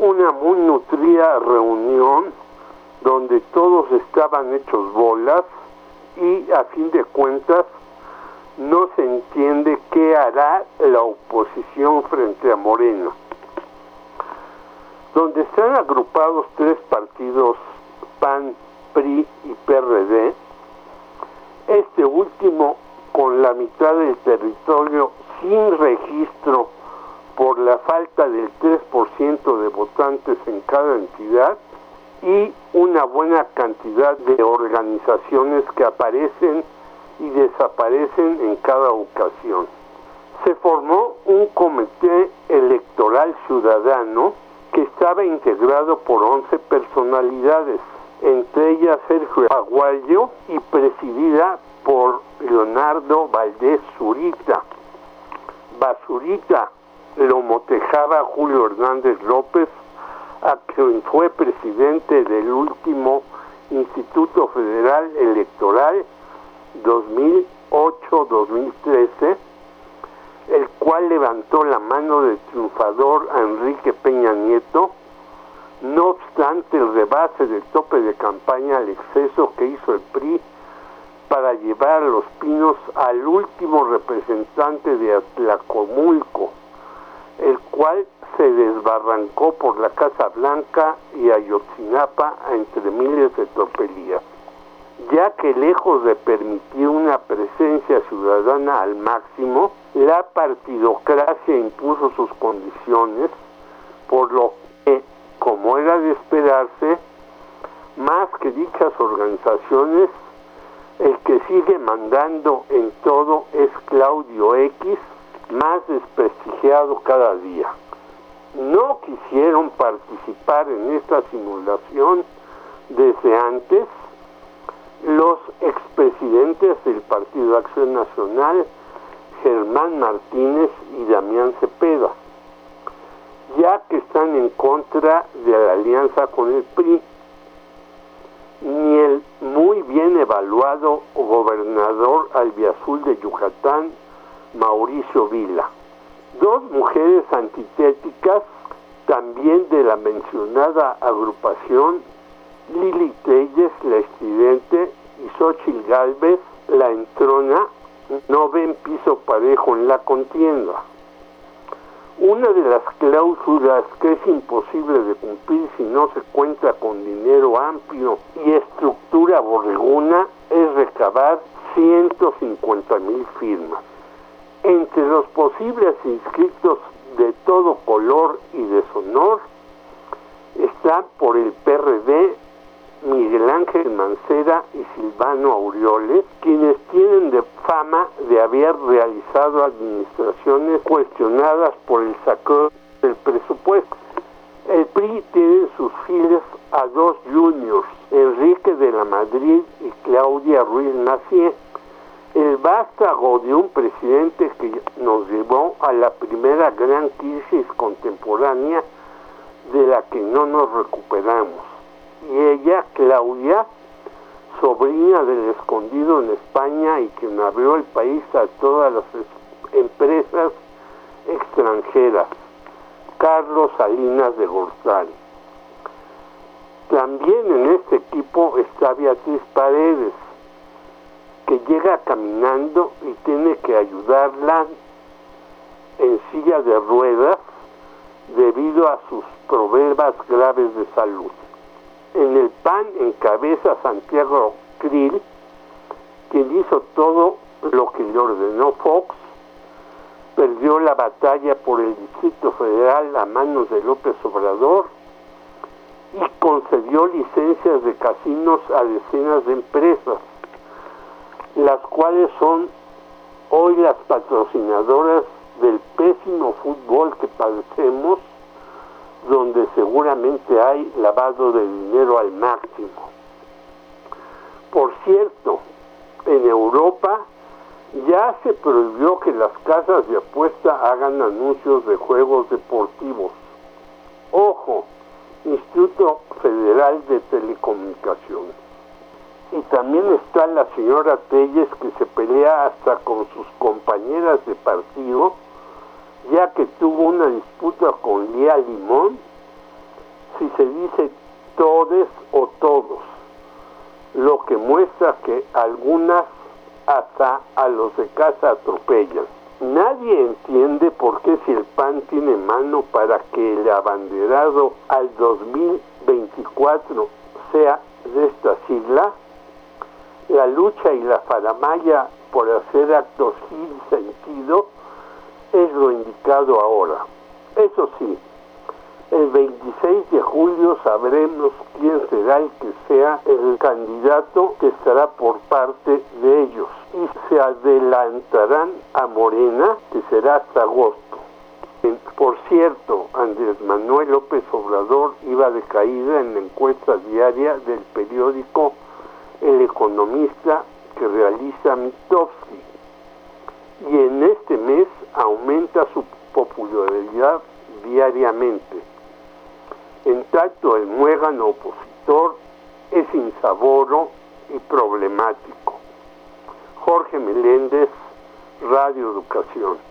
una muy nutrida reunión donde todos estaban hechos bolas y a fin de cuentas no se entiende qué hará la oposición frente a Moreno. Donde están agrupados tres partidos, PAN, PRI y PRD, este último con la mitad del territorio sin registro por la falta del 3% de votantes en cada entidad y una buena cantidad de organizaciones que aparecen y desaparecen en cada ocasión. Se formó un comité electoral ciudadano que estaba integrado por 11 personalidades, entre ellas Sergio Aguayo y presidida por Leonardo Valdés Zurita. Basurita lo motejaba Julio Hernández López, a quien fue presidente del último Instituto Federal Electoral 2008-2013, el cual levantó la mano del triunfador Enrique Peña Nieto, no obstante el rebase del tope de campaña al exceso que hizo el PRI para llevar a los pinos al último representante de Atlacomulco, el cual se desbarrancó por la Casa Blanca y Ayotzinapa entre miles de tropelías ya que lejos de permitir una presencia ciudadana al máximo, la partidocracia impuso sus condiciones, por lo que, como era de esperarse, más que dichas organizaciones, el que sigue mandando en todo es Claudio X, más desprestigiado cada día. No quisieron participar en esta simulación desde antes los expresidentes del Partido Acción Nacional, Germán Martínez y Damián Cepeda, ya que están en contra de la alianza con el PRI, ni el muy bien evaluado gobernador albiazul de Yucatán, Mauricio Vila. Dos mujeres antitéticas, también de la mencionada agrupación, Lili Telles, la estridente, y Xochitl Galvez, la entrona, no ven piso parejo en la contienda. Una de las cláusulas que es imposible de cumplir si no se cuenta con dinero amplio y estructura borreguna es recabar 150 mil firmas. Entre los posibles inscritos de todo color y deshonor están por el PRD Miguel Ángel Mancera y Silvano Aureoles, quienes tienen de fama de haber realizado administraciones cuestionadas por el saco del presupuesto. El PRI tiene sus filas a dos juniors, Enrique de la Madrid y Claudia Ruiz Macié, el vástago de un presidente que nos llevó a la primera gran crisis contemporánea de la que no nos recuperamos y ella, Claudia, sobrina del escondido en España y quien abrió el país a todas las empresas extranjeras, Carlos Salinas de Gortari. También en este equipo está Beatriz Paredes, que llega caminando y tiene que ayudarla en silla de ruedas debido a sus problemas graves de salud. En el PAN encabeza Santiago Krill, quien hizo todo lo que le ordenó Fox, perdió la batalla por el Distrito Federal a manos de López Obrador y concedió licencias de casinos a decenas de empresas, las cuales son hoy las patrocinadoras del pésimo fútbol que padecemos donde seguramente hay lavado de dinero al máximo. Por cierto, en Europa ya se prohibió que las casas de apuesta hagan anuncios de juegos deportivos. Ojo, Instituto Federal de Telecomunicaciones. Y también está la señora Telles que se pelea hasta con sus compañeras de partido ya que tuvo una disputa con Lía Limón si se dice todes o todos, lo que muestra que algunas hasta a los de casa atropellan. Nadie entiende por qué si el PAN tiene mano para que el abanderado al 2024 sea de esta sigla, la lucha y la faramaya por hacer actos sin sentido lo indicado ahora. Eso sí, el 26 de julio sabremos quién será el que sea el candidato que estará por parte de ellos y se adelantarán a Morena, que será hasta agosto. Por cierto, Andrés Manuel López Obrador iba de caída en la encuesta diaria del periódico El Economista que realiza Mitofsky y en este mes aumenta su popularidad diariamente. En tanto, el muégano opositor es insaboro y problemático. Jorge Meléndez, Radio Educación.